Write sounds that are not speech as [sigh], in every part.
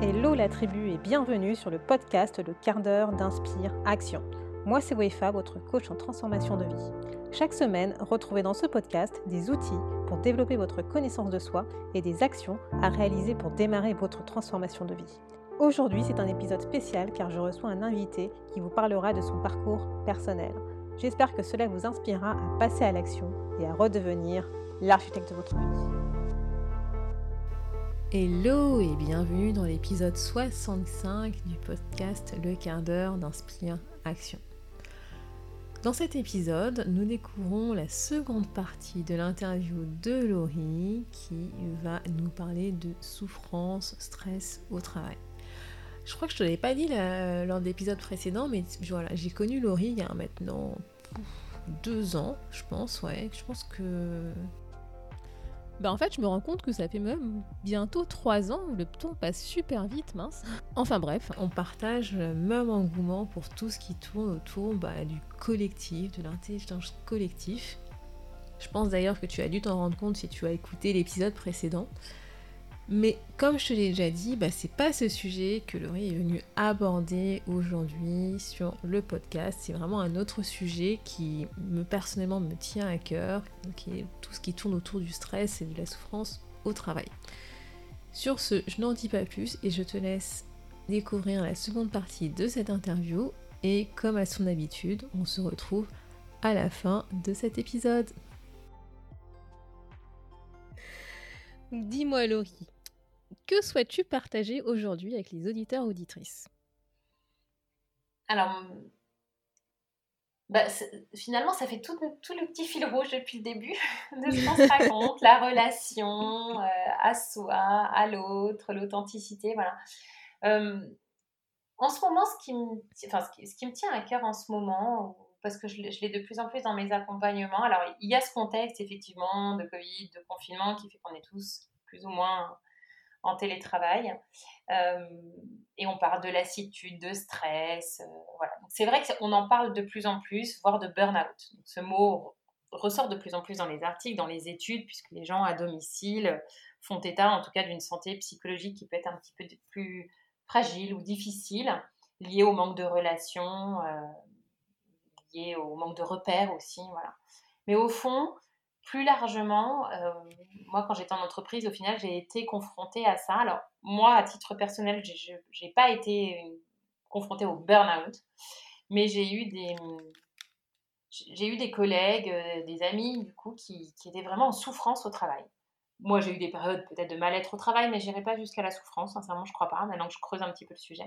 Hello la tribu et bienvenue sur le podcast Le quart d'heure d'Inspire Action. Moi c'est Wefa, votre coach en transformation de vie. Chaque semaine, retrouvez dans ce podcast des outils pour développer votre connaissance de soi et des actions à réaliser pour démarrer votre transformation de vie. Aujourd'hui, c'est un épisode spécial car je reçois un invité qui vous parlera de son parcours personnel. J'espère que cela vous inspirera à passer à l'action et à redevenir l'architecte de votre vie. Hello et bienvenue dans l'épisode 65 du podcast Le quart d'heure d'Inspire Action. Dans cet épisode, nous découvrons la seconde partie de l'interview de Laurie qui va nous parler de souffrance, stress au travail. Je crois que je ne te l'avais pas dit lors de l'épisode précédent, mais voilà, j'ai connu Laurie il y a maintenant deux ans, je pense, ouais. Je pense que bah en fait, je me rends compte que ça fait même bientôt trois ans, le temps passe super vite, mince. Enfin bref, on partage le même engouement pour tout ce qui tourne autour bah, du collectif, de l'intelligence collective. Je pense d'ailleurs que tu as dû t'en rendre compte si tu as écouté l'épisode précédent. Mais comme je te l'ai déjà dit, bah, c'est pas ce sujet que Laurie est venue aborder aujourd'hui sur le podcast. C'est vraiment un autre sujet qui me personnellement me tient à cœur, qui est tout ce qui tourne autour du stress et de la souffrance au travail. Sur ce, je n'en dis pas plus et je te laisse découvrir la seconde partie de cette interview. Et comme à son habitude, on se retrouve à la fin de cet épisode. Dis-moi Laurie, que souhaites-tu partager aujourd'hui avec les auditeurs auditrices? Alors, bah, finalement, ça fait tout, tout, le petit fil rouge depuis le début [laughs] de ce qu'on se [laughs] raconte, la relation euh, à soi, à l'autre, l'authenticité, voilà. Euh, en ce moment, ce qui, me, enfin, ce, qui, me tient à cœur en ce moment, parce que je, je l'ai de plus en plus dans mes accompagnements, alors il y a ce contexte effectivement de Covid, de confinement qui fait qu'on est tous plus ou moins en télétravail. Euh, et on parle de lassitude, de stress. Euh, voilà. C'est vrai qu'on en parle de plus en plus, voire de burn-out. Ce mot ressort de plus en plus dans les articles, dans les études, puisque les gens à domicile font état en tout cas d'une santé psychologique qui peut être un petit peu plus fragile ou difficile, liée au manque de relations, euh, liée au manque de repères aussi. Voilà. Mais au fond, plus largement, euh, moi, quand j'étais en entreprise, au final, j'ai été confrontée à ça. Alors, moi, à titre personnel, je n'ai pas été confrontée au burn-out, mais j'ai eu des, j'ai eu des collègues, euh, des amis, du coup, qui, étaient vraiment en souffrance au travail. Moi, j'ai eu des périodes peut-être de mal-être au travail, mais je n'irai pas jusqu'à la souffrance, sincèrement, je ne crois pas, maintenant que je creuse un petit peu le sujet.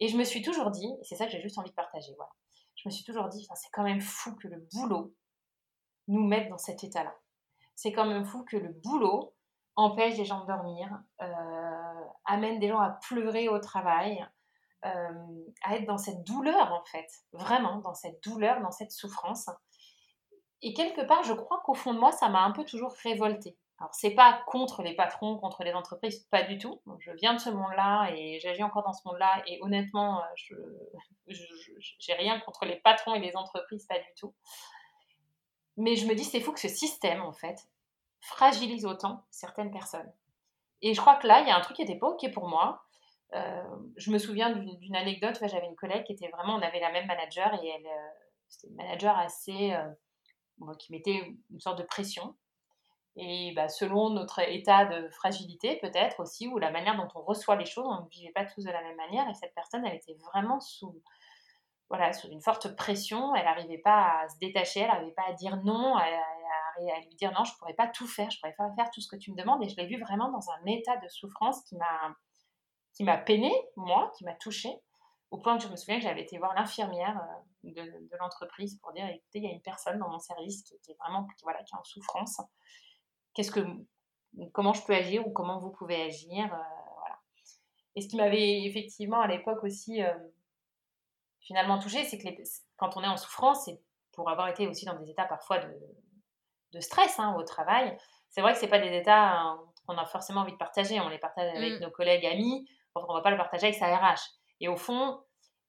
Et je me suis toujours dit, et c'est ça que j'ai juste envie de partager, voilà. Je me suis toujours dit, c'est quand même fou que le boulot, nous mettre dans cet état-là. C'est quand même fou que le boulot empêche les gens de dormir, euh, amène des gens à pleurer au travail, euh, à être dans cette douleur en fait, vraiment dans cette douleur, dans cette souffrance. Et quelque part, je crois qu'au fond de moi, ça m'a un peu toujours révoltée. Alors, c'est pas contre les patrons, contre les entreprises, pas du tout. Je viens de ce monde-là et j'agis encore dans ce monde-là. Et honnêtement, je j'ai rien contre les patrons et les entreprises, pas du tout. Mais je me dis, c'est fou que ce système, en fait, fragilise autant certaines personnes. Et je crois que là, il y a un truc qui n'était pas OK pour moi. Euh, je me souviens d'une anecdote, j'avais une collègue qui était vraiment, on avait la même manager et elle, euh, c'était une manager assez, euh, qui mettait une sorte de pression. Et bah, selon notre état de fragilité, peut-être aussi, ou la manière dont on reçoit les choses, on ne vivait pas tous de la même manière. Et cette personne, elle était vraiment sous, voilà, sous une forte pression. Elle n'arrivait pas à se détacher, elle n'arrivait pas à dire non, à, à, lui dire non, je ne pourrais pas tout faire, je ne pourrais pas faire tout ce que tu me demandes. Et je l'ai vu vraiment dans un état de souffrance qui m'a qui m'a peiné, moi, qui m'a touchée, au point que je me souviens que j'avais été voir l'infirmière euh, de, l'entreprise pour dire écoutez, il y a une personne dans mon service qui, est vraiment qui, voilà, qui est en souffrance. Qu'est-ce que comment je peux agir ou comment vous pouvez agir euh, voilà. Et ce qui m'avait effectivement à l'époque aussi euh, finalement touché, c'est que quand on est en souffrance, c'est pour avoir été aussi dans des états parfois de, de stress hein, au travail, c'est vrai que c'est pas des états hein, qu'on a forcément envie de partager. On les partage avec mmh. nos collègues, amis, on on va pas le partager avec sa RH. Et au fond,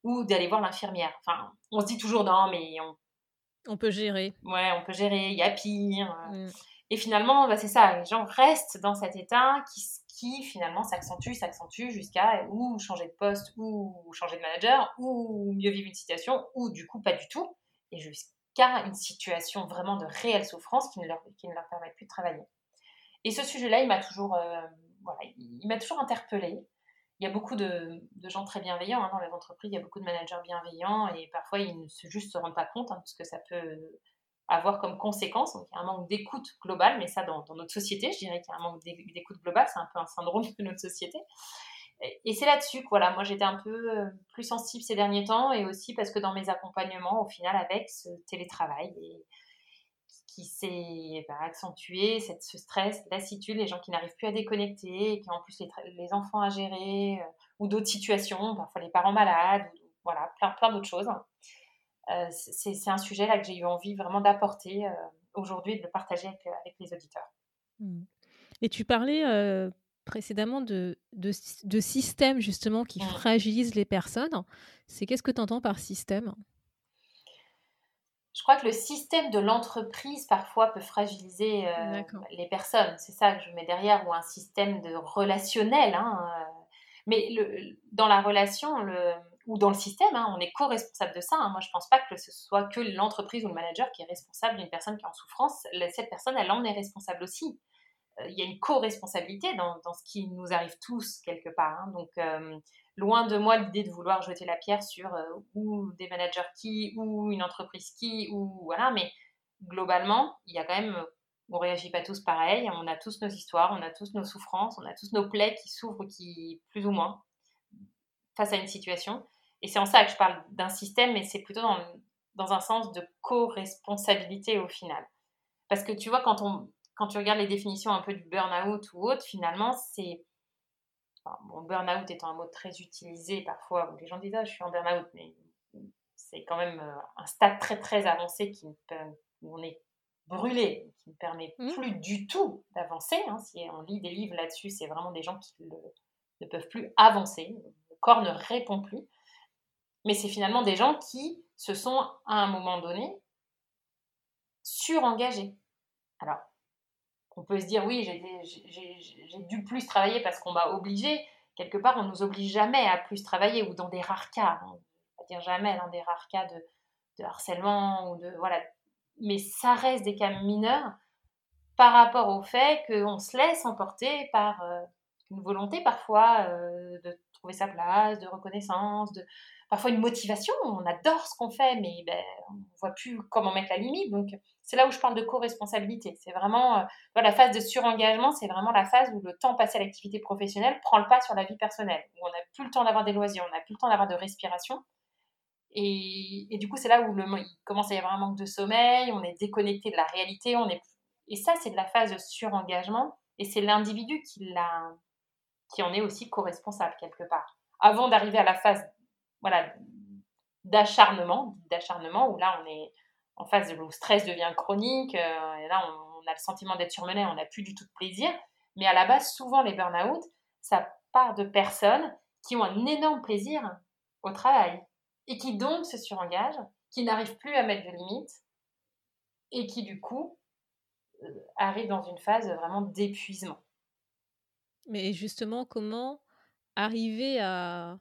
ou d'aller voir l'infirmière. Enfin, on se dit toujours non, mais on... On peut gérer. Ouais, on peut gérer, il y a pire. Mmh. Et finalement, bah, c'est ça, les gens restent dans cet état qui, qui finalement s'accentue, s'accentue jusqu'à ou changer de poste, ou changer de manager, ou mieux vivre une situation, ou du coup pas du tout, et jusqu'à une situation vraiment de réelle souffrance qui ne leur, qui ne leur permet plus de travailler. Et ce sujet-là, il m'a toujours, euh, voilà, il m'a toujours interpellée. Il y a beaucoup de, gens très bienveillants hein, dans les entreprises, il y a beaucoup de managers bienveillants et parfois ils ne se, juste se rendent pas compte hein, de ce que ça peut avoir comme conséquence. Donc il y a un manque d'écoute globale, mais ça dans, notre société, je dirais qu'il y a un manque d'écoute globale, c'est un peu un syndrome de notre société. Et, c'est là-dessus que voilà, moi j'étais un peu euh, plus sensible ces derniers temps et aussi parce que dans mes accompagnements, au final, avec ce télétravail, et, qui s'est bah, accentué, cette, ce stress, lassitude, les gens qui n'arrivent plus à déconnecter, qui ont en plus les, enfants à gérer, euh, ou d'autres situations, parfois les parents malades, voilà, plein, plein d'autres choses. C'est un sujet là que j'ai eu envie vraiment d'apporter euh, aujourd'hui et de le partager avec, avec les auditeurs. Mmh. Et tu parlais précédemment de, de, de, systèmes justement qui mmh. fragilisent les personnes. C'est qu'est-ce que tu entends par système? Je crois que le système de l'entreprise parfois peut fragiliser euh, les personnes. C'est ça que je mets derrière, ou un système de relationnel. Hein, euh. mais le, dans la relation, le, ou dans le système, hein, on est co-responsable de ça. Hein. Moi, je ne pense pas que ce soit que l'entreprise ou le manager qui est responsable d'une personne qui est en souffrance. Cette personne, elle en est responsable aussi. Euh, il y a une co-responsabilité dans, ce qui nous arrive tous quelque part. Donc, loin de moi l'idée de vouloir jeter la pierre sur euh, ou des managers qui, ou une entreprise qui, ou voilà, mais globalement, il y a quand même, on réagit pas tous pareil, on a tous nos histoires, on a tous nos souffrances, on a tous nos plaies qui s'ouvrent, qui plus ou moins face à une situation. Et c'est en ça que je parle d'un système, mais c'est plutôt dans, dans un sens de co-responsabilité au final. Parce que tu vois, quand, on, quand tu regardes les définitions un peu du burn-out ou autre, finalement, c'est bon, burn-out étant un mot très utilisé parfois, les gens disent ah, je suis en burn-out, mais c'est quand même euh, un stade très très avancé qui où on est brûlé, qui ne permet mmh. plus du tout d'avancer. Hein. Si on lit des livres là-dessus, c'est vraiment des gens qui ne peuvent plus avancer, le corps ne répond plus. Mais c'est finalement des gens qui se sont à un moment donné surengagés. Alors, on peut se dire oui, j'ai dû plus travailler parce qu'on m'a obligé. Quelque part, on ne nous oblige jamais à plus travailler ou dans des rares cas, on va dire jamais dans des rares cas de, harcèlement ou de voilà. Mais ça reste des cas mineurs par rapport au fait qu'on se laisse emporter par euh, une volonté parfois euh, de trouver sa place, de reconnaissance, de parfois une motivation. On adore ce qu'on fait, mais ben, on ne voit plus comment mettre la limite. Donc c'est là où je parle de co-responsabilité. C'est vraiment euh, la phase de surengagement, c'est vraiment la phase où le temps passé à l'activité professionnelle prend le pas sur la vie personnelle, où on n'a plus le temps d'avoir des loisirs, on n'a plus le temps d'avoir de respiration. Et, du coup, c'est là où il commence à y avoir un manque de sommeil, on est déconnecté de la réalité, on est et ça, c'est de la phase de surengagement, et c'est l'individu qui, qui en est aussi co-responsable quelque part. Avant d'arriver à la phase voilà, d'acharnement, d'acharnement, où là, on est, en phase où le stress devient chronique, euh, et là on, a le sentiment d'être surmené, on n'a plus du tout de plaisir. Mais à la base, souvent les burn-out, ça part de personnes qui ont un énorme plaisir au travail et qui donc se surengagent, qui n'arrivent plus à mettre de limites et qui du coup euh, arrivent dans une phase vraiment d'épuisement. Mais justement, comment arriver à,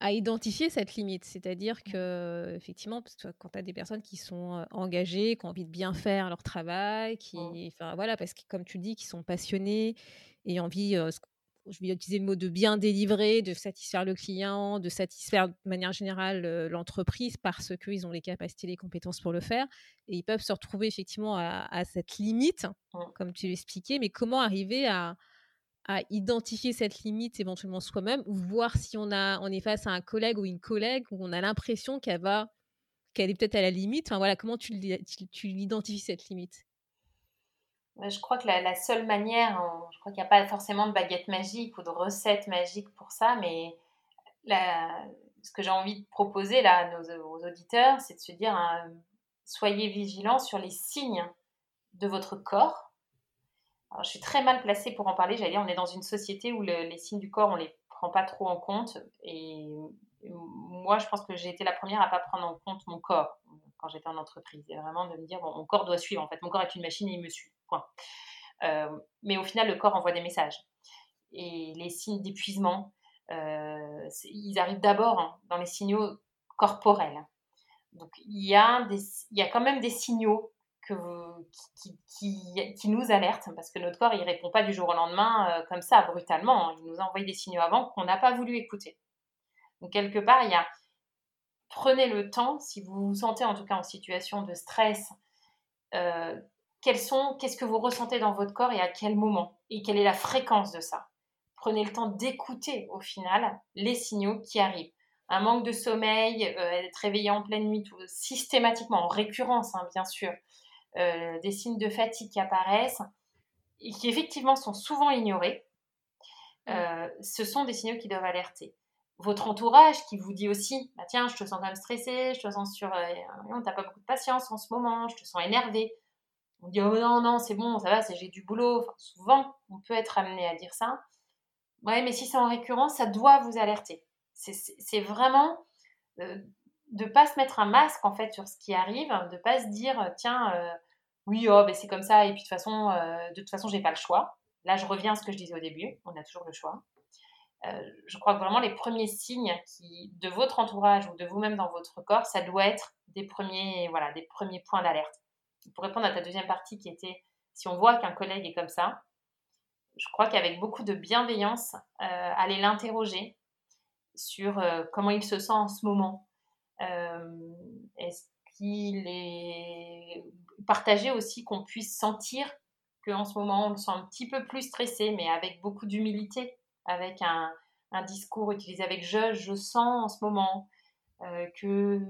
à identifier cette limite. C'est-à-dire que, effectivement, parce que quand tu as des personnes qui sont engagées, qui ont envie de bien faire leur travail, qui, mmh. enfin voilà, parce que comme tu dis, qui sont passionnés et envie, je vais utiliser le mot de bien délivrer, de satisfaire le client, de satisfaire de manière générale l'entreprise parce qu'ils ont les capacités, les compétences pour le faire. Et ils peuvent se retrouver effectivement à, à cette limite, mmh. comme tu l'expliquais, mais comment arriver à, à identifier cette limite éventuellement soi-même ou voir si on, a, on est face à un collègue ou une collègue où on a l'impression qu'elle va qu'elle est peut-être à la limite. Enfin, voilà, comment tu, identifies cette limite? Je crois que la, seule manière, je crois qu'il n'y a pas forcément de baguette magique ou de recette magique pour ça, mais ce que j'ai envie de proposer là aux auditeurs, c'est de se dire hein, soyez vigilants sur les signes de votre corps je suis très mal placée pour en parler. J'allais dire, on est dans une société où les signes du corps, on les prend pas trop en compte. Et moi, je pense que j'ai été la première à pas prendre en compte mon corps quand j'étais en entreprise. Et vraiment de me dire, bon, mon corps doit suivre. En fait, mon corps est une machine et il me suit. Point. mais au final, le corps envoie des messages. Et les signes d'épuisement, ils arrivent d'abord hein, dans les signaux corporels. Donc il y, il y a quand même des signaux qui, nous alertent, parce que notre corps, il répond pas du jour au lendemain comme ça, brutalement. Il nous a envoyé des signaux avant qu'on n'a pas voulu écouter. Donc quelque part, il y a prenez le temps, si vous vous sentez en tout cas en situation de stress, euh, qu'est-ce que vous ressentez dans votre corps et à quel moment? Et quelle est la fréquence de ça? Prenez le temps d'écouter au final les signaux qui arrivent. Un manque de sommeil, euh, être réveillé en pleine nuit, systématiquement, en récurrence hein, bien sûr, euh, des signes de fatigue qui apparaissent et qui effectivement sont souvent ignorés, mmh. ce sont des signaux qui doivent alerter. Votre entourage qui vous dit aussi bah tiens je te sens quand même stressé je te sens sur euh, t'as pas beaucoup de patience en ce moment je te sens énervé. On dit oh non non c'est bon ça va j'ai du boulot. Souvent on peut être amené à dire ça. Ouais mais si c'est en récurrence ça doit vous alerter. C'est vraiment euh, de pas se mettre un masque en fait sur ce qui arrive de pas se dire tiens euh, oui oh ben c'est comme ça et puis de toute façon euh, de toute façon j'ai pas le choix là je reviens à ce que je disais au début on a toujours le choix euh, je crois que vraiment les premiers signes qui, de votre entourage ou de vous-même dans votre corps, ça doit être des premiers, voilà, des premiers points d'alerte. Pour répondre à ta deuxième partie qui était si on voit qu'un collègue est comme ça, je crois qu'avec beaucoup de bienveillance, euh, aller l'interroger sur comment il se sent en ce moment. Est-ce qu'il est partagé aussi qu'on puisse sentir qu'en ce moment on le sent un petit peu plus stressé, mais avec beaucoup d'humilité avec un, discours utilisé avec je, je sens en ce moment euh, que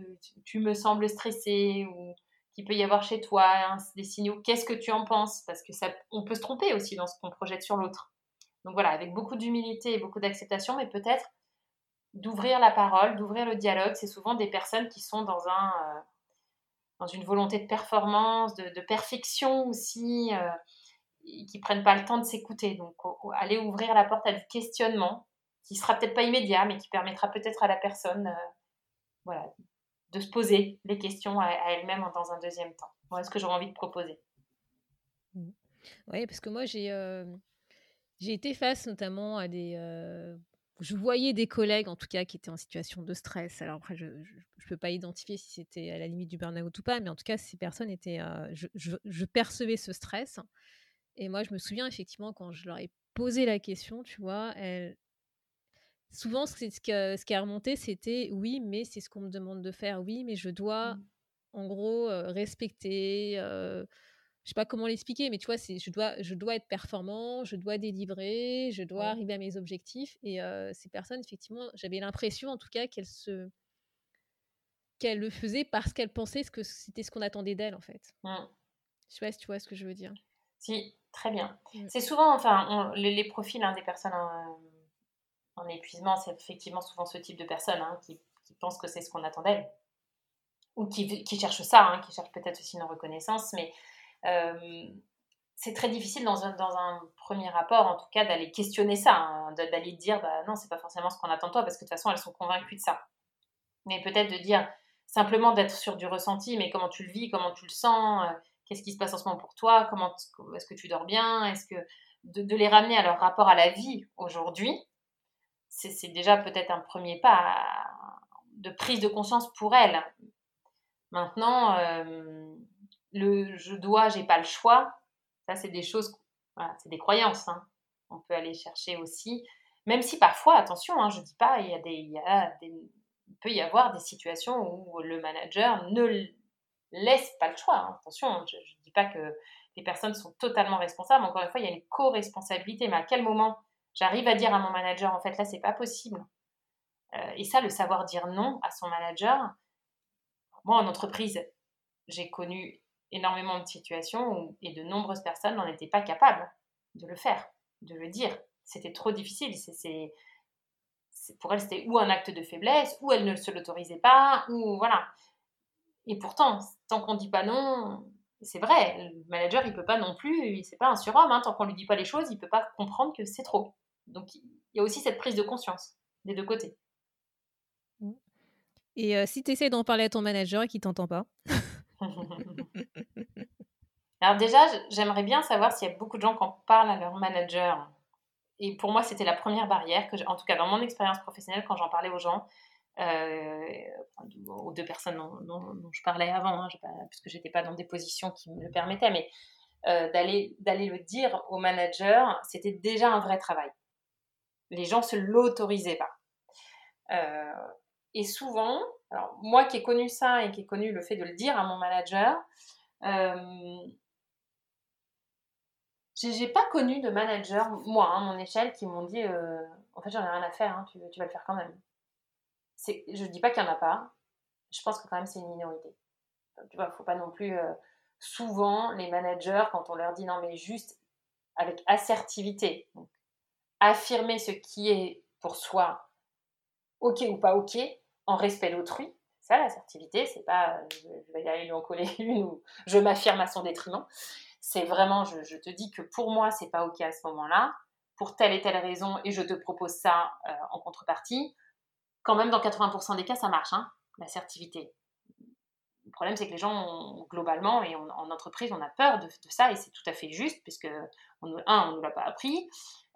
tu me sembles stressé ou qu'il peut y avoir chez toi des signaux. Qu'est-ce que tu en penses? Parce que ça, on peut se tromper aussi dans ce qu'on projette sur l'autre. Donc voilà, avec beaucoup d'humilité et beaucoup d'acceptation, mais peut-être d'ouvrir la parole, d'ouvrir le dialogue. C'est souvent des personnes qui sont dans un euh, dans une volonté de performance, de, perfection aussi. Euh, qui prennent pas le temps de s'écouter. Donc, aller ouvrir la porte à du questionnement, qui sera peut-être pas immédiat, mais qui permettra peut-être à la personne, euh, voilà, de se poser les questions à, elle-même dans un deuxième temps. Voilà ce que j'aurais envie de proposer. Mmh. Oui, parce que moi, j'ai euh, j'ai été face notamment à des. Euh, je voyais des collègues, en tout cas, qui étaient en situation de stress. Alors après, je ne peux pas identifier si c'était à la limite du burn-out ou pas, mais en tout cas, ces personnes étaient. Je, je, je, percevais ce stress. Et moi, je me souviens effectivement quand je leur ai posé la question, tu vois, souvent ce qui a remonté, c'était oui, mais c'est ce qu'on me demande de faire, oui, mais je dois mmh. en gros euh, respecter. Euh, je sais pas comment l'expliquer, mais tu vois, c'est je dois, je dois être performant, je dois délivrer, je dois arriver à mes objectifs. Et euh, ces personnes, effectivement, j'avais l'impression, en tout cas, qu'elles se qu'elles le faisaient parce qu'elles pensaient que c'était ce qu'on attendait d'elles, en fait. Mmh. Je sais pas si tu vois ce que je veux dire. Si, Très bien. Mm. C'est souvent, enfin, les, profils hein, des personnes en, épuisement, c'est effectivement souvent ce type de personnes hein, qui, pensent que c'est ce qu'on attend d'elles. Ou qui, qui cherchent ça, hein, qui cherchent peut-être aussi une reconnaissance, mais c'est très difficile dans un, premier rapport, en tout cas, d'aller questionner ça, d'aller dire, bah non, c'est pas forcément ce qu'on attend de toi, parce que de toute façon, elles sont convaincues de ça. Mais peut-être de dire, simplement d'être sur du ressenti, mais comment tu le vis, comment tu le sens, euh, qu'est-ce qui se passe en ce moment pour toi, comment est-ce que tu dors bien, est-ce que de, les ramener à leur rapport à la vie aujourd'hui, c'est déjà peut-être un premier pas de prise de conscience pour elles. Maintenant, euh, le je dois, j'ai pas le choix, ça c'est des choses, c'est des croyances. Hein. On peut aller chercher aussi, même si parfois, attention, hein, je dis pas, il y a des, il, peut y avoir des situations où le manager ne laisse pas le choix. Hein. Attention, je ne dis pas que les personnes sont totalement responsables. Encore une fois, il y a une co-responsabilité. Mais à quel moment j'arrive à dire à mon manager, en fait, là, c'est pas possible. Euh, et ça, le savoir dire non à son manager. Moi, en entreprise, j'ai connu énormément de situations où, et de nombreuses personnes n'en étaient pas capables de le faire, de le dire. C'était trop difficile. C'est, pour elles, c'était ou un acte de faiblesse, ou elles ne se l'autorisaient pas, ou voilà. Et pourtant, tant qu'on dit pas non, c'est vrai, le manager, il peut pas non plus, c'est pas un surhomme, hein, tant qu'on lui dit pas les choses, il peut pas comprendre que c'est trop. Donc, il y a aussi cette prise de conscience des deux côtés. Et euh, si tu essaies d'en parler à ton manager et qu'il t'entend pas [laughs] Alors déjà, j'aimerais bien savoir s'il y a beaucoup de gens qui en parlent à leur manager. Et pour moi, c'était la première barrière, que en tout cas dans mon expérience professionnelle, quand j'en parlais aux gens, euh, aux deux personnes dont, je parlais avant, hein, puisque j'étais pas dans des positions qui me le permettaient, mais euh, d'aller le dire au manager, c'était déjà un vrai travail. Les gens se l'autorisaient pas. Euh, et souvent, alors moi qui ai connu ça et qui ai connu le fait de le dire à mon manager, euh, j'ai pas connu de manager, moi, à mon échelle, qui m'ont dit euh, En fait, j'en ai rien à faire, hein, tu, vas le faire quand même. Je dis pas qu'il n'y en a pas, je pense que quand même c'est une minorité. Tu vois, faut pas non plus. Euh, souvent, les managers, quand on leur dit non, mais juste avec assertivité, affirmer ce qui est pour soi ok ou pas ok, en respect d'autrui. Ça, l'assertivité, c'est pas je vais aller lui en coller [laughs] une ou je m'affirme à son détriment. C'est vraiment, je, te dis que pour moi, c'est pas ok à ce moment-là, pour telle et telle raison, et je te propose ça euh, en contrepartie. Quand même, dans 80% des cas, ça marche, hein, l'assertivité. Le problème, c'est que les gens, globalement, et en entreprise, on a peur de, ça, et c'est tout à fait juste, puisque, on, un, on ne nous l'a pas appris,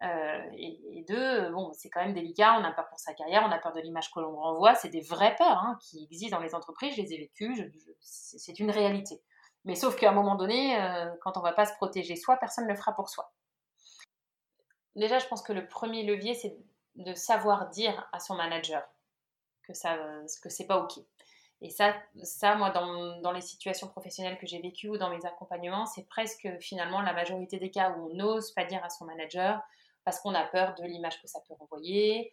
euh, et, deux, bon, c'est quand même délicat, on a peur pour sa carrière, on a peur de l'image que l'on renvoie, c'est des vraies peurs hein, qui existent dans les entreprises, je les ai vécues, c'est une réalité. Mais sauf qu'à un moment donné, euh, quand on ne va pas se protéger soi, personne ne le fera pour soi. Déjà, je pense que le premier levier, c'est de savoir dire à son manager que ça, que c'est pas ok. Et ça, ça moi, dans, les situations professionnelles que j'ai vécues ou dans mes accompagnements, c'est presque finalement la majorité des cas où on n'ose pas dire à son manager parce qu'on a peur de l'image que ça peut renvoyer,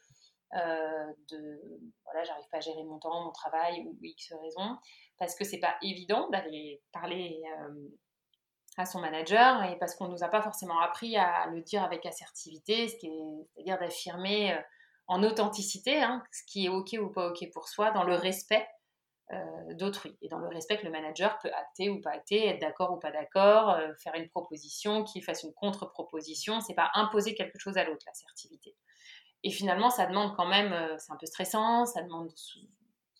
euh, de voilà, j'arrive pas à gérer mon temps, mon travail ou X raison, parce que c'est pas évident d'aller parler euh, à son manager et parce qu'on nous a pas forcément appris à le dire avec assertivité, c'est-à-dire d'affirmer euh, en authenticité hein, ce qui est ok ou pas ok pour soi, dans le respect d'autrui et dans le respect que le manager peut acter ou pas acter, être d'accord ou pas d'accord, faire une proposition, qu'il fasse une contre-proposition. C'est pas imposer quelque chose à l'autre, l'assertivité. Et finalement, ça demande quand même, euh, c'est un peu stressant, ça demande,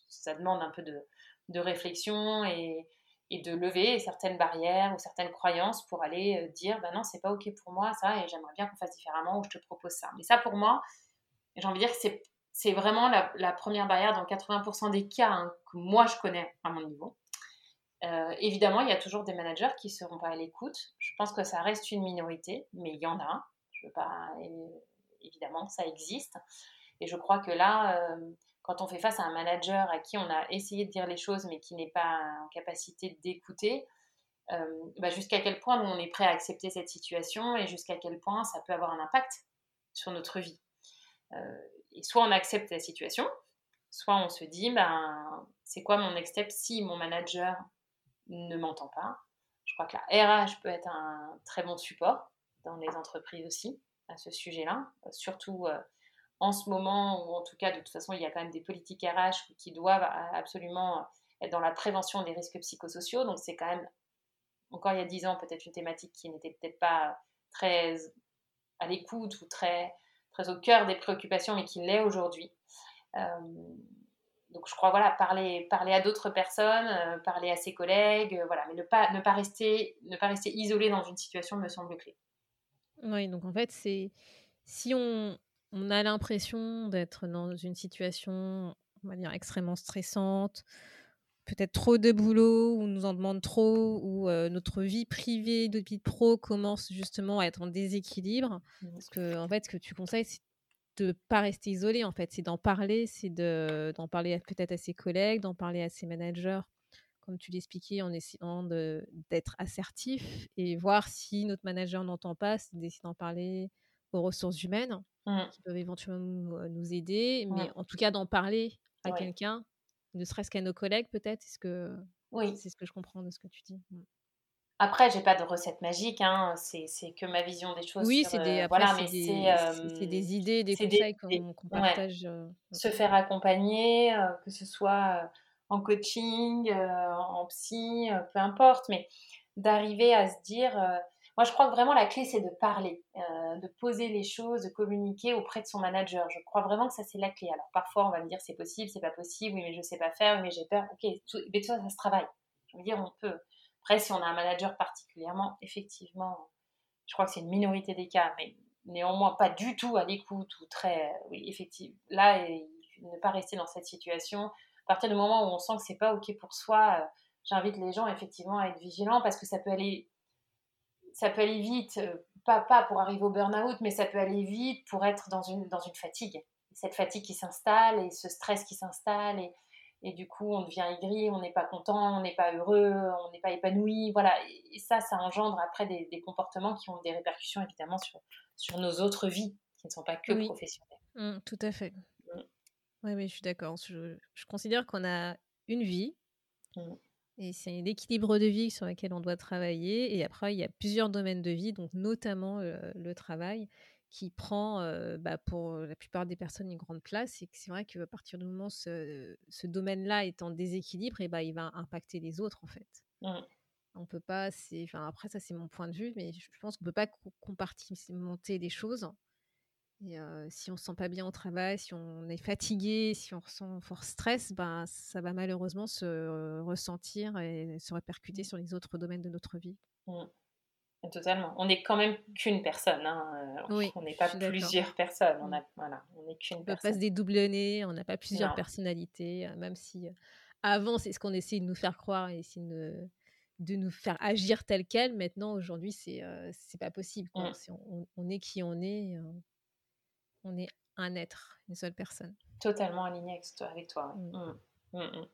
ça demande un peu de, réflexion et, de lever certaines barrières ou certaines croyances pour aller dire, ben non, c'est pas ok pour moi ça et j'aimerais bien qu'on fasse différemment ou je te propose ça. Mais ça, pour moi, j'ai envie de dire que c'est vraiment la, première barrière dans 80% des cas hein, que moi je connais à mon niveau. Euh, évidemment, il y a toujours des managers qui ne seront pas à l'écoute. Je pense que ça reste une minorité, mais il y en a. Je veux pas, évidemment, ça existe. Et je crois que là, euh, quand on fait face à un manager à qui on a essayé de dire les choses, mais qui n'est pas en capacité d'écouter, euh, bah, jusqu'à quel point on est prêt à accepter cette situation et jusqu'à quel point ça peut avoir un impact sur notre vie. Et soit on accepte la situation, soit on se dit, ben, c'est quoi mon next step si mon manager ne m'entend pas? Je crois que la RH peut être un très bon support dans les entreprises aussi à ce sujet-là, surtout euh, en ce moment où en tout cas de toute façon il y a quand même des politiques RH qui doivent absolument être dans la prévention des risques psychosociaux, donc c'est quand même encore il y a dix ans peut-être une thématique qui n'était peut-être pas très à l'écoute ou très au cœur des préoccupations, mais qui l'est aujourd'hui. Euh, donc je crois voilà parler parler à d'autres personnes, euh, parler à ses collègues, euh, voilà, mais ne pas ne pas rester ne pas rester isolé dans une situation me semble clé. Oui, donc en fait c'est si on, on a l'impression d'être dans une situation on va dire extrêmement stressante, peut-être trop de boulot, ou nous en demande trop, ou notre vie privée, notre vie pro commence justement à être en déséquilibre. Mmh. Parce que, en fait, ce que tu conseilles, c'est de pas rester isolé, en fait. C'est d'en parler, c'est d'en parler peut-être à ses collègues, d'en parler à ses managers, comme tu l'expliquais, en essayant d'être assertif et voir si notre manager n'entend pas, c'est d'essayer d'en parler aux ressources humaines mmh. qui peuvent éventuellement nous, aider, mais en tout cas d'en parler à quelqu'un ne serait-ce qu'à nos collègues peut-être Est-ce que oui. c'est ce que je comprends de ce que tu dis mmh. Après, j'ai pas de recette magique, hein. c'est, que ma vision des choses. Oui, c'est des, voilà, mais c'est, des idées, des conseils qu'on, partage. Se faire accompagner, que ce soit en coaching, en psy, peu importe, mais d'arriver à se dire, moi, je crois que vraiment la clé, c'est de parler, euh, de poser les choses, de communiquer auprès de son manager. Je crois vraiment que ça, c'est la clé. Alors, parfois, on va me dire, c'est possible, c'est pas possible, oui, mais je sais pas faire, oui, mais j'ai peur. Ok, tout, mais tout ça, ça se travaille. Je veux dire, on peut. Après, si on a un manager particulièrement, effectivement, je crois que c'est une minorité des cas, mais néanmoins pas du tout à l'écoute ou très, oui, effectivement. Là, ne pas rester dans cette situation. À partir du moment où on sent que c'est pas ok pour soi, euh, j'invite les gens effectivement à être vigilants parce que ça peut aller, ça peut aller vite, euh, pas, pas pour arriver au burn-out, mais ça peut aller vite pour être dans une, dans une fatigue. Cette fatigue qui s'installe et ce stress qui s'installe et, et du coup on devient aigri, on n'est pas content, on n'est pas heureux, on n'est pas épanoui, voilà. Et ça, ça engendre après des, des, comportements qui ont des répercussions évidemment sur, sur nos autres vies, qui ne sont pas que professionnelles. Mmh, tout à fait. Oui, oui, je suis d'accord. Je, je, considère qu'on a une vie. Mmh. Et c'est l'équilibre de vie sur lequel on doit travailler. Et après, il y a plusieurs domaines de vie, donc notamment le travail, qui prend bah, pour la plupart des personnes une grande place. Et c'est vrai qu'à partir du moment où ce, ce domaine-là est en déséquilibre, et bah, il va impacter les autres, en fait. Mmh. On peut pas, enfin, après, ça c'est mon point de vue, mais je pense qu'on peut pas compartimenter les choses. Et si on se sent pas bien au travail, si on est fatigué, si on ressent fort stress, ben, ça va malheureusement se ressentir et se répercuter sur les autres domaines de notre vie. Mmh. Totalement. On n'est quand même qu'une personne. Hein. on n'est pas plusieurs personnes. On a, voilà, on n'est qu'une personne. On ne peut pas se dédoublonner. On n'a pas plusieurs personnalités. Même si avant, c'est ce qu'on essaie de nous faire croire et essayer de, de nous faire agir tel quel. Maintenant, aujourd'hui, c'est c'est pas possible. Mmh. On, on, est qui on est on est un être, une seule personne. Totalement aligné avec toi. Mm. Mm. Mm,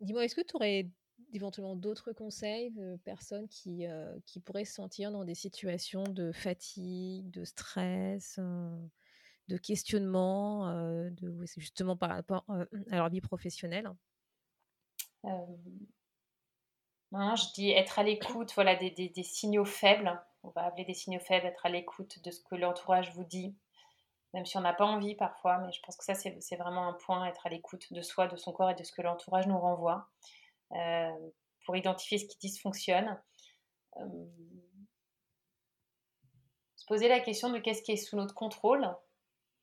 Dis-moi, est-ce que tu aurais éventuellement d'autres conseils de personnes qui, euh, qui pourraient se sentir dans des situations de fatigue, de stress, euh, de questionnement, euh, de, justement par rapport à leur vie professionnelle? Non, je dis être à l'écoute voilà, des, des, signaux faibles. On va appeler des signaux faibles, être à l'écoute de ce que l'entourage vous dit, même si on n'a pas envie parfois, mais je pense que ça, c'est vraiment un point, être à l'écoute de soi, de son corps et de ce que l'entourage nous renvoie, euh, pour identifier ce qui dysfonctionne. Euh, se poser la question de qu'est-ce qui est sous notre contrôle.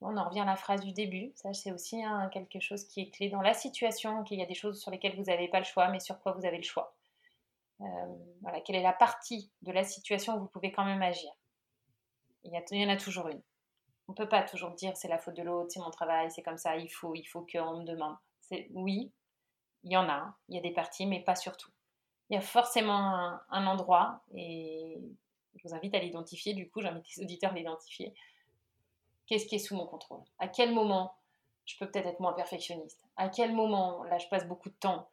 On en revient à la phrase du début, ça c'est aussi hein, quelque chose qui est clé dans la situation, qu'il y a des choses sur lesquelles vous n'avez pas le choix, mais sur quoi vous avez le choix. Euh, voilà, quelle est la partie de la situation où vous pouvez quand même agir? Il y, en a toujours une. On ne peut pas toujours dire c'est la faute de l'autre, c'est mon travail, c'est comme ça, il faut, il faut qu'on me demande. Oui, il y en a, il y a des parties, mais pas surtout. Il y a forcément un, endroit, et je vous invite à l'identifier, du coup j'invite les auditeurs à l'identifier. Qu'est-ce qui est sous mon contrôle? À quel moment je peux peut-être être moins perfectionniste? À quel moment, là je passe beaucoup de temps,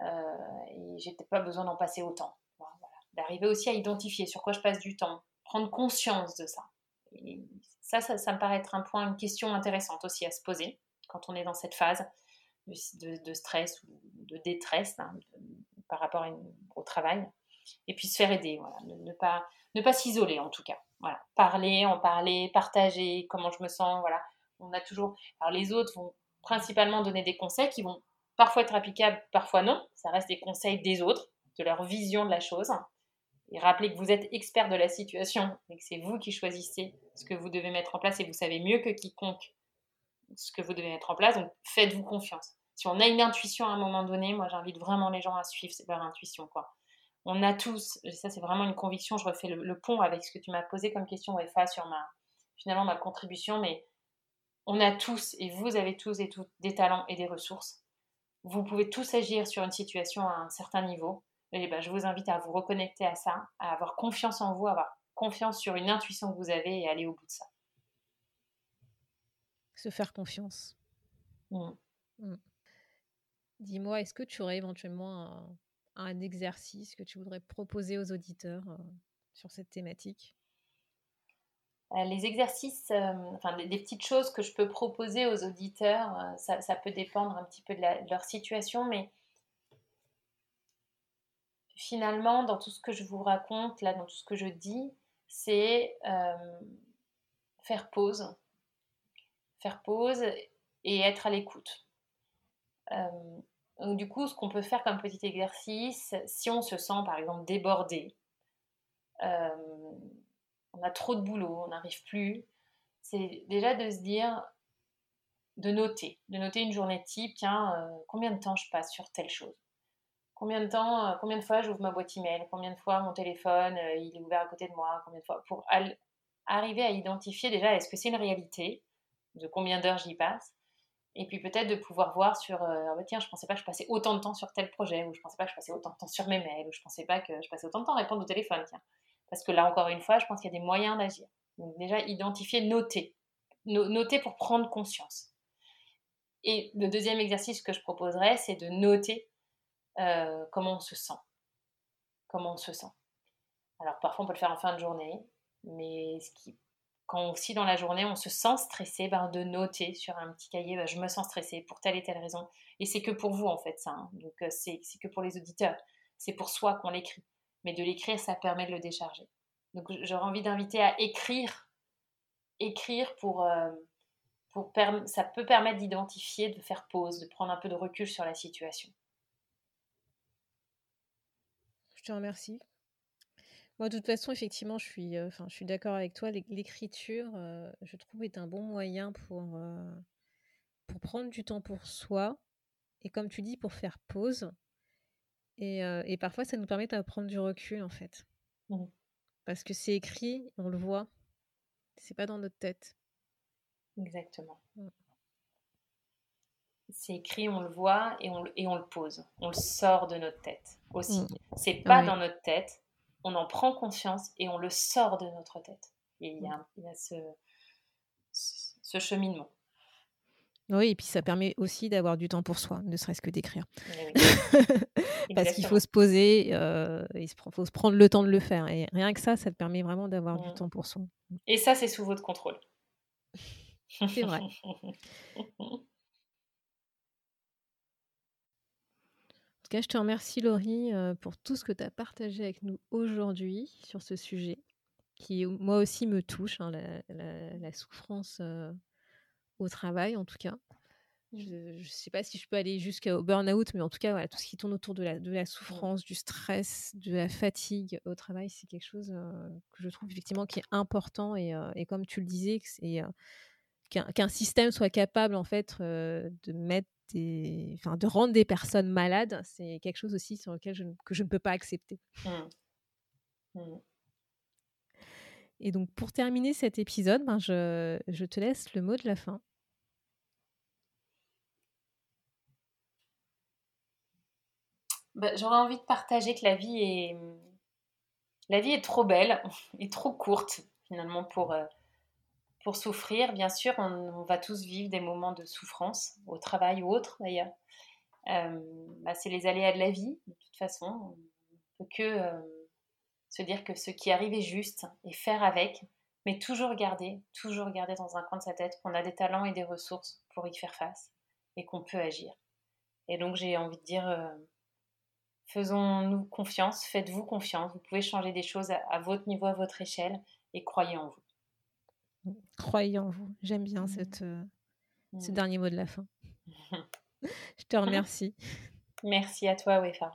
et j'ai pas besoin d'en passer autant. D'arriver aussi à identifier sur quoi je passe du temps, prendre conscience de ça. Ça, ça, me paraît être un point, une question intéressante aussi à se poser quand on est dans cette phase de, stress ou de détresse hein, par rapport au travail. Et puis se faire aider, ne, pas ne pas s'isoler en tout cas. Parler, en parler, partager comment je me sens. Voilà, on a toujours. Alors les autres vont principalement donner des conseils qui vont parfois être applicables, parfois non. Ça reste des conseils des autres, de leur vision de la chose. Et rappelez que vous êtes expert de la situation et que c'est vous qui choisissez ce que vous devez mettre en place et vous savez mieux que quiconque ce que vous devez mettre en place. Donc faites-vous confiance. Si on a une intuition à un moment donné, moi j'invite vraiment les gens à suivre leur intuition. On a tous, ça c'est vraiment une conviction, je refais le, pont avec ce que tu m'as posé comme question, EFA, sur ma, finalement ma contribution, mais on a tous, et vous avez tous et toutes, des talents et des ressources vous pouvez tous agir sur une situation à un certain niveau. Et ben, je vous invite à vous reconnecter à ça, à avoir confiance en vous, à avoir confiance sur une intuition que vous avez et aller au bout de ça. Se faire confiance. Mmh. Mmh. Dis-moi, est-ce que tu aurais éventuellement un, exercice que tu voudrais proposer aux auditeurs euh, sur cette thématique? Les exercices, euh, enfin des, petites choses que je peux proposer aux auditeurs, euh, ça, peut dépendre un petit peu de, leur situation, mais finalement, dans tout ce que je vous raconte, là, dans tout ce que je dis, c'est faire pause, faire pause et être à l'écoute. du coup, ce qu'on peut faire comme petit exercice, si on se sent par exemple débordé, on a trop de boulot, on n'arrive plus, c'est déjà de se dire, de noter, de noter une journée type, tiens, euh, combien de temps je passe sur telle chose? Combien de temps, combien de fois j'ouvre ma boîte email, combien de fois mon téléphone il est ouvert à côté de moi, combien de fois? Pour arriver à identifier déjà est-ce que c'est une réalité, de combien d'heures j'y passe, et puis peut-être de pouvoir voir sur ah bah tiens je pensais pas que je passais autant de temps sur tel projet ou je pensais pas que je passais autant de temps sur mes mails ou je pensais pas que je passais autant de temps à répondre au téléphone tiens parce que là encore une fois je pense qu'il y a des moyens d'agir donc déjà identifier noter noter pour prendre conscience et le deuxième exercice que je proposerais c'est de noter euh, comment on se sent comment on se sent alors parfois on peut le faire en fin de journée mais quand aussi dans la journée on se sent stressé, ben, de noter sur un petit cahier, ben, je me sens stressé pour telle et telle raison. Et c'est que pour vous en fait ça, hein. donc euh, c'est que pour les auditeurs, c'est pour soi qu'on l'écrit. Mais de l'écrire, ça permet de le décharger. Donc j'aurais envie d'inviter à écrire, écrire pour, euh, ça peut permettre d'identifier, de faire pause, de prendre un peu de recul sur la situation. Je te remercie. Moi, de toute façon, effectivement, je suis, euh, d'accord avec toi. L'écriture, euh, je trouve, est un bon moyen pour, pour prendre du temps pour soi et, comme tu dis, pour faire pause. Et, et parfois, ça nous permet de prendre du recul, en fait. Mmh. Parce que c'est écrit, on le voit. C'est pas dans notre tête. Exactement. Mmh. C'est écrit, on le voit et on, et on le pose. On le sort de notre tête aussi. Mmh. C'est pas dans notre tête, on en prend conscience et on le sort de notre tête. Et il y a, ce, cheminement. Oui, et puis ça permet aussi d'avoir du temps pour soi, ne serait-ce que d'écrire. [laughs] Parce qu'il faut se poser, euh, il faut se prendre le temps de le faire. Et rien que ça, ça te permet vraiment d'avoir du mmh. temps pour soi. Et ça, c'est sous votre contrôle. c'est vrai. [laughs] tout cas, je te remercie Laurie euh, pour tout ce que tu as partagé avec nous aujourd'hui sur ce sujet qui moi aussi me touche, hein, la, souffrance euh, au travail en tout cas. Je ne sais pas si je peux aller jusqu'au burn-out, mais en tout cas, voilà, tout ce qui tourne autour de la, de la souffrance, du stress, de la fatigue au travail, c'est quelque chose euh, que je trouve effectivement qui est important. Et, et comme tu le disais, qu'un système soit capable en fait de mettre enfin, de rendre des personnes malades, c'est quelque chose aussi sur lequel je, que je ne peux pas accepter. Mmh. Mmh. Et donc, pour terminer cet épisode, ben, je, je, te laisse le mot de la fin. Bah, j'aurais envie de partager que la vie est, la vie est trop belle [laughs] et trop courte, finalement, pour, euh, pour souffrir, bien sûr, on, va tous vivre des moments de souffrance, au travail ou autre d'ailleurs. Euh, bah, c'est les aléas de la vie, de toute façon. On ne peut que euh, se dire que ce qui arrive est juste et faire avec, mais toujours garder, toujours garder dans un coin de sa tête qu'on a des talents et des ressources pour y faire face et qu'on peut agir. Et donc j'ai envie de dire, faisons-nous confiance, faites-vous confiance, vous pouvez changer des choses à votre niveau, à votre échelle et croyez en vous. Croyez en vous. J'aime bien mmh. cette, euh, ce mmh. dernier mot de la fin. [laughs] Je te remercie. Merci à toi, Wefa.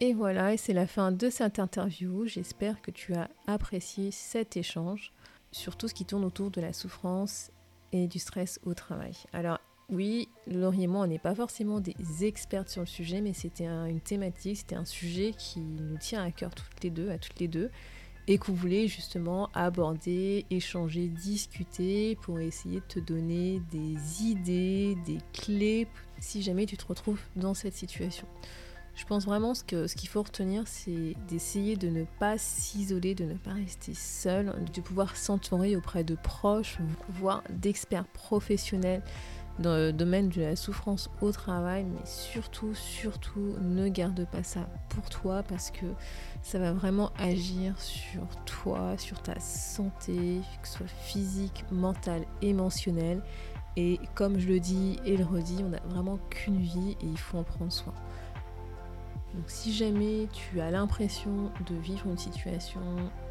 Et voilà, et c'est la fin de cette interview. J'espère que tu as apprécié cet échange sur tout ce qui tourne autour de la souffrance et du stress au travail. Alors, oui, Laurie et moi, on n'est pas forcément des experts sur le sujet, mais c'était une thématique, c'était un sujet qui nous tient à cœur toutes les deux, à toutes les deux et qu'on voulait justement aborder, échanger, discuter pour essayer de te donner des idées, des clés si jamais tu te retrouves dans cette situation. Je pense vraiment que ce qu'il faut retenir, c'est d'essayer de ne pas s'isoler, de ne pas rester seul, de pouvoir s'entourer auprès de proches, voire d'experts professionnels dans le domaine de la souffrance au travail, mais surtout, surtout, ne garde pas ça pour toi parce que ça va vraiment agir sur toi, sur ta santé, que ce soit physique, mentale, émotionnelle. Et comme je le dis et le redis, on n'a vraiment qu'une vie et il faut en prendre soin. Donc si jamais tu as l'impression de vivre une situation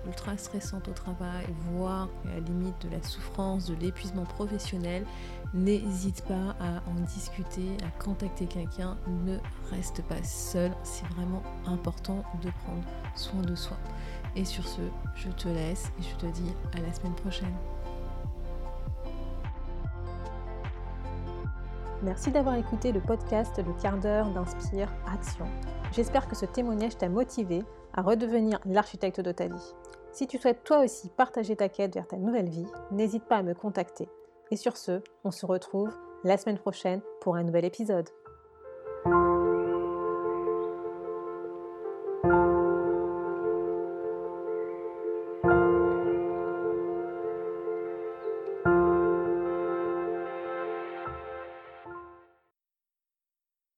ultra stressante au travail, voire à la limite de la souffrance, de l'épuisement professionnel, n'hésite pas à en discuter, à contacter quelqu'un. Ne reste pas seul. C'est vraiment important de prendre soin de soi. Et sur ce, je te laisse et je te dis à la semaine prochaine. Merci d'avoir écouté le podcast Le quart d'heure d'Inspire Action. J'espère que ce témoignage t'a motivé à redevenir l'architecte de ta vie. Si tu souhaites toi aussi partager ta quête vers ta nouvelle vie, n'hésite pas à me contacter. Et sur ce, on se retrouve la semaine prochaine pour un nouvel épisode.